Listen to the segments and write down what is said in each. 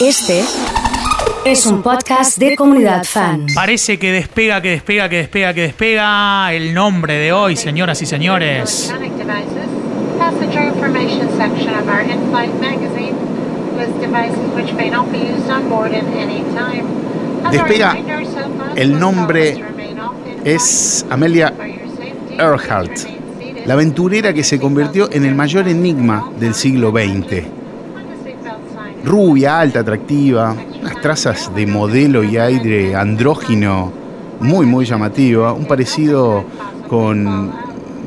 Este es un podcast de comunidad fan. Parece que despega, que despega, que despega, que despega el nombre de hoy, señoras y señores. Despega, el nombre es. Amelia Earhart, la aventurera que se convirtió en el mayor enigma del siglo XX. Rubia, alta, atractiva, unas trazas de modelo y aire andrógino muy, muy llamativa, un parecido con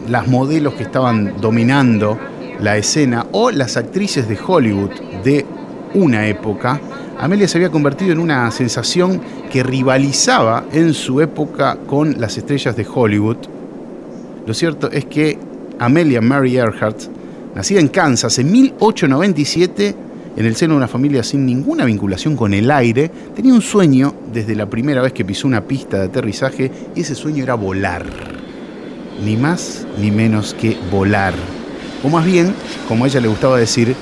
las modelos que estaban dominando la escena o las actrices de Hollywood de una época. Amelia se había convertido en una sensación que rivalizaba en su época con las estrellas de Hollywood. Lo cierto es que Amelia Mary Earhart, nacida en Kansas en 1897, en el seno de una familia sin ninguna vinculación con el aire, tenía un sueño desde la primera vez que pisó una pista de aterrizaje y ese sueño era volar. Ni más ni menos que volar. O más bien, como a ella le gustaba decir,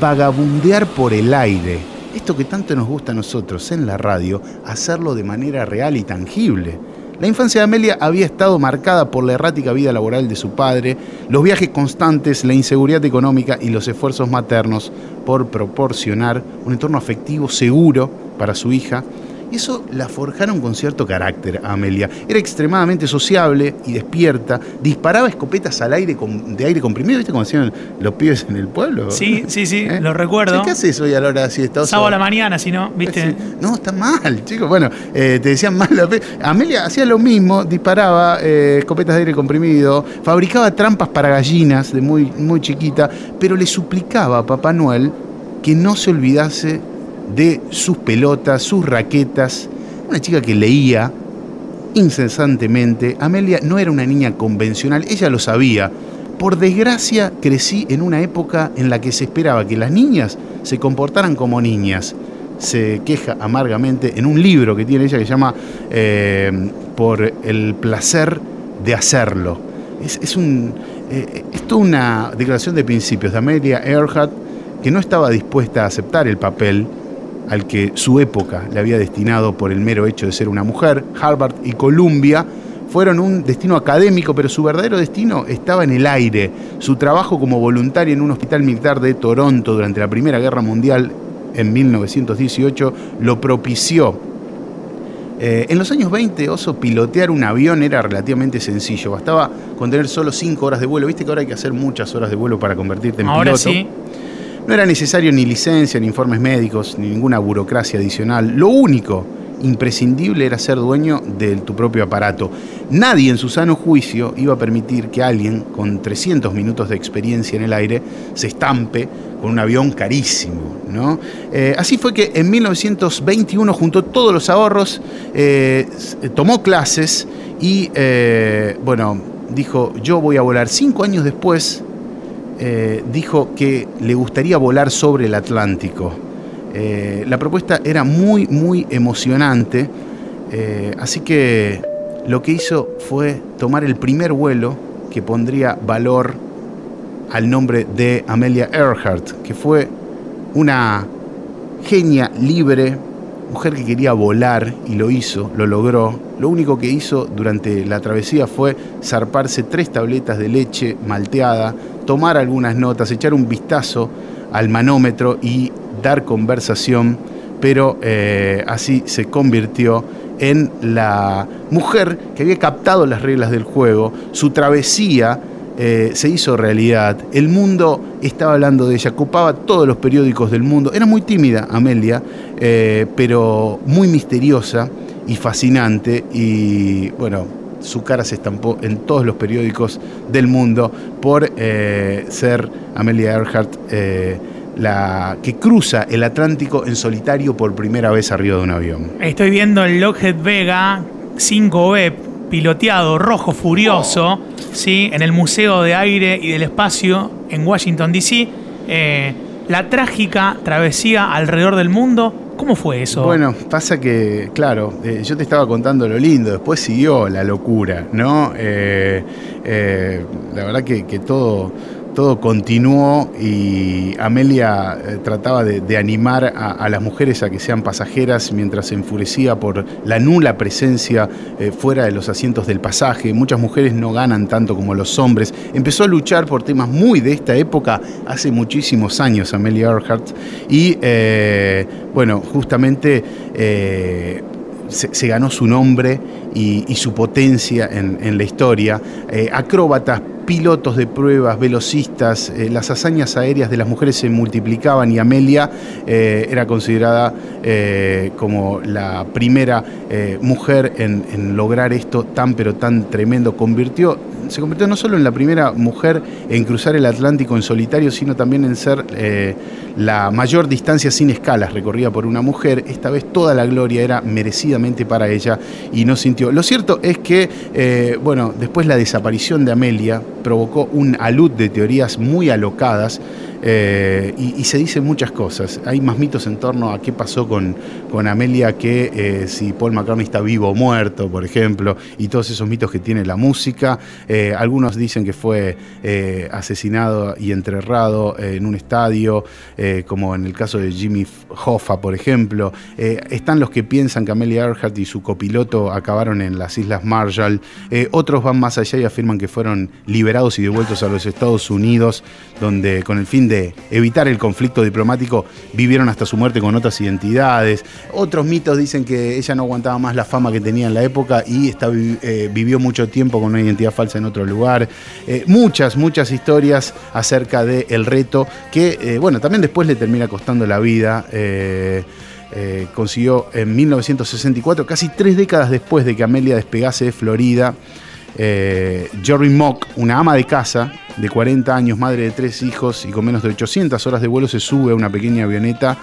vagabundear por el aire. Esto que tanto nos gusta a nosotros en la radio, hacerlo de manera real y tangible. La infancia de Amelia había estado marcada por la errática vida laboral de su padre, los viajes constantes, la inseguridad económica y los esfuerzos maternos por proporcionar un entorno afectivo seguro para su hija. Y eso la forjaron con cierto carácter a Amelia. Era extremadamente sociable y despierta, disparaba escopetas al aire con- de aire comprimido, ¿viste cómo hacían los pibes en el pueblo? Sí, sí, sí, ¿Eh? lo recuerdo. ¿Qué haces hoy a la hora de siesta? Sábado a la mañana, si no, ¿viste? Sí. No, está mal, chicos. Bueno, eh, te decían mal. la Amelia hacía lo mismo, disparaba eh, escopetas de aire comprimido, fabricaba trampas para gallinas de muy, muy chiquita, pero le suplicaba a Papá Noel que no se olvidase de sus pelotas, sus raquetas. Una chica que leía incesantemente. Amelia no era una niña convencional, ella lo sabía. Por desgracia, crecí en una época en la que se esperaba que las niñas se comportaran como niñas. Se queja amargamente en un libro que tiene ella que se llama eh, Por el placer de hacerlo. Es, es un, eh, es toda una declaración de principios de Amelia Earhart que no estaba dispuesta a aceptar el papel al que su época le había destinado por el mero hecho de ser una mujer. Harvard y Columbia fueron un destino académico, pero su verdadero destino estaba en el aire. Su trabajo como voluntaria en un hospital militar de Toronto durante la Primera Guerra Mundial en 1918 lo propició. Eh, en los años 20, Oso, pilotear un avión era relativamente sencillo. Bastaba con tener solo 5 horas de vuelo. Viste que ahora hay que hacer muchas horas de vuelo para convertirte en Ahora piloto. sí. No era necesario ni licencia, ni informes médicos, ni ninguna burocracia adicional. Lo único imprescindible era ser dueño de tu propio aparato. Nadie en su sano juicio iba a permitir que alguien con 300 minutos de experiencia en el aire se estampe con un avión carísimo. ¿no? Eh, así fue que en 1921 juntó todos los ahorros, eh, tomó clases y, eh, bueno, dijo, yo voy a volar. Cinco años después, eh, dijo que le gustaría volar sobre el Atlántico. Eh, la propuesta era muy, muy emocionante, eh, así que lo que hizo fue tomar el primer vuelo que pondría valor al nombre de Amelia Earhart, que fue una genia libre, mujer que quería volar y lo hizo, lo logró. Lo único que hizo durante la travesía fue zarparse tres tabletas de leche malteada, tomar algunas notas, echar un vistazo al manómetro y dar conversación, pero eh, así se convirtió en la mujer que había captado las reglas del juego, su travesía eh, se hizo realidad, el mundo estaba hablando de ella, copaba todos los periódicos del mundo, era muy tímida Amelia, eh, pero muy misteriosa y fascinante y bueno, su cara se estampó en todos los periódicos del mundo por eh, ser Amelia Earhart eh, la que cruza el Atlántico en solitario por primera vez arriba de un avión. Estoy viendo el Lockheed Vega 5B piloteado, rojo furioso, ¿sí? en el Museo de Aire y del Espacio en Washington, D.C. La trágica travesía alrededor del mundo. ¿Cómo fue eso? Bueno, pasa que, claro, eh, yo te estaba contando lo lindo, después siguió la locura, ¿no? Eh, eh, la verdad que, que todo, todo continuó y Amelia eh, trataba de, animar a, las mujeres a que sean pasajeras mientras se enfurecía por la nula presencia eh, fuera de los asientos del pasaje. Muchas mujeres no ganan tanto como los hombres. Empezó a luchar por temas muy de esta época, hace muchísimos años, Amelia Earhart. Y eh, bueno, justamente se, ganó su nombre y, su potencia en, la historia. acróbatas, pilotos de pruebas, velocistas, eh, las hazañas aéreas de las mujeres se multiplicaban y Amelia eh, era considerada eh, como la primera mujer en, lograr esto tan pero tan tremendo. Convirtió, se convirtió no solo en la primera mujer en cruzar el Atlántico en solitario, sino también en ser la mayor distancia sin escalas recorrida por una mujer. Esta vez toda la gloria era merecidamente para ella y no sintió. Lo cierto es que, bueno, después la desaparición de Amelia, provocó un alud de teorías muy alocadas eh, y, se dicen muchas cosas. Hay más mitos en torno a qué pasó con, con Amelia que eh, si Paul McCartney está vivo o muerto, por ejemplo, y todos esos mitos que tiene la música. Eh, algunos dicen que fue asesinado y enterrado en un estadio, como en el caso de Jimmy Hoffa, por ejemplo. están los que piensan que Amelia Earhart y su copiloto acabaron en las Islas Marshall. otros van más allá y afirman que fueron liberados y devueltos a los Estados Unidos, donde con el fin de evitar el conflicto diplomático, vivieron hasta su muerte con otras identidades. Otros mitos dicen que ella no aguantaba más la fama que tenía en la época y eh, vivió mucho tiempo con una identidad falsa en otro lugar. Eh, muchas, muchas historias acerca del reto que, eh, bueno, también después le termina costando la vida. consiguió en 1964, casi tres décadas después de que Amelia despegase de Florida, eh, Jerry Mock, una ama de casa de 40 años, madre de tres hijos y con menos de 800 horas de vuelo, se sube a una pequeña avioneta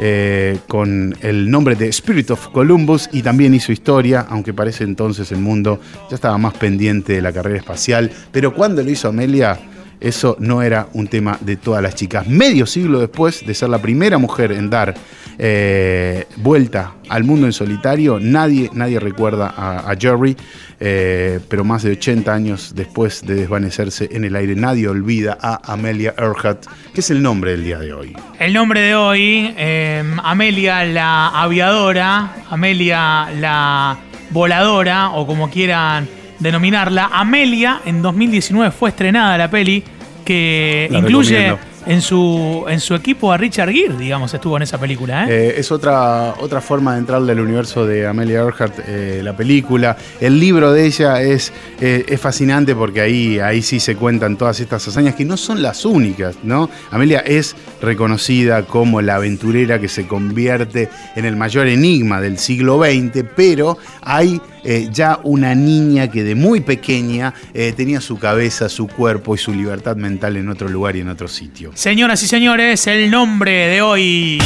eh, con el nombre de Spirit of Columbus y también hizo historia, aunque parece entonces el mundo ya estaba más pendiente de la carrera espacial. Pero cuando lo hizo Amelia, eso no era un tema de todas las chicas. Medio siglo después de ser la primera mujer en dar eh, vuelta al mundo en solitario, nadie, nadie recuerda a, Jerry, eh, pero más de 80 años después de desvanecerse en el aire, nadie olvida a Amelia Earhart, que es el nombre del día de hoy. El nombre de hoy, eh, Amelia la aviadora, Amelia la voladora, o como quieran denominarla. Amelia, en 2019 fue estrenada la peli que incluye en su, en su equipo a Richard Gere, digamos, estuvo en esa película. ¿eh? Eh, es otra, otra forma de entrarle al universo de Amelia Earhart, eh, la película. El libro de ella es, es fascinante porque ahí, ahí sí se cuentan todas estas hazañas que no son las únicas, ¿no? Amelia es reconocida como la aventurera que se convierte en el mayor enigma del siglo XX, pero hay eh, ya una niña que de muy pequeña eh, tenía su cabeza, su cuerpo y su libertad mental en otro lugar y en otro sitio. Señoras y señores, el nombre de hoy.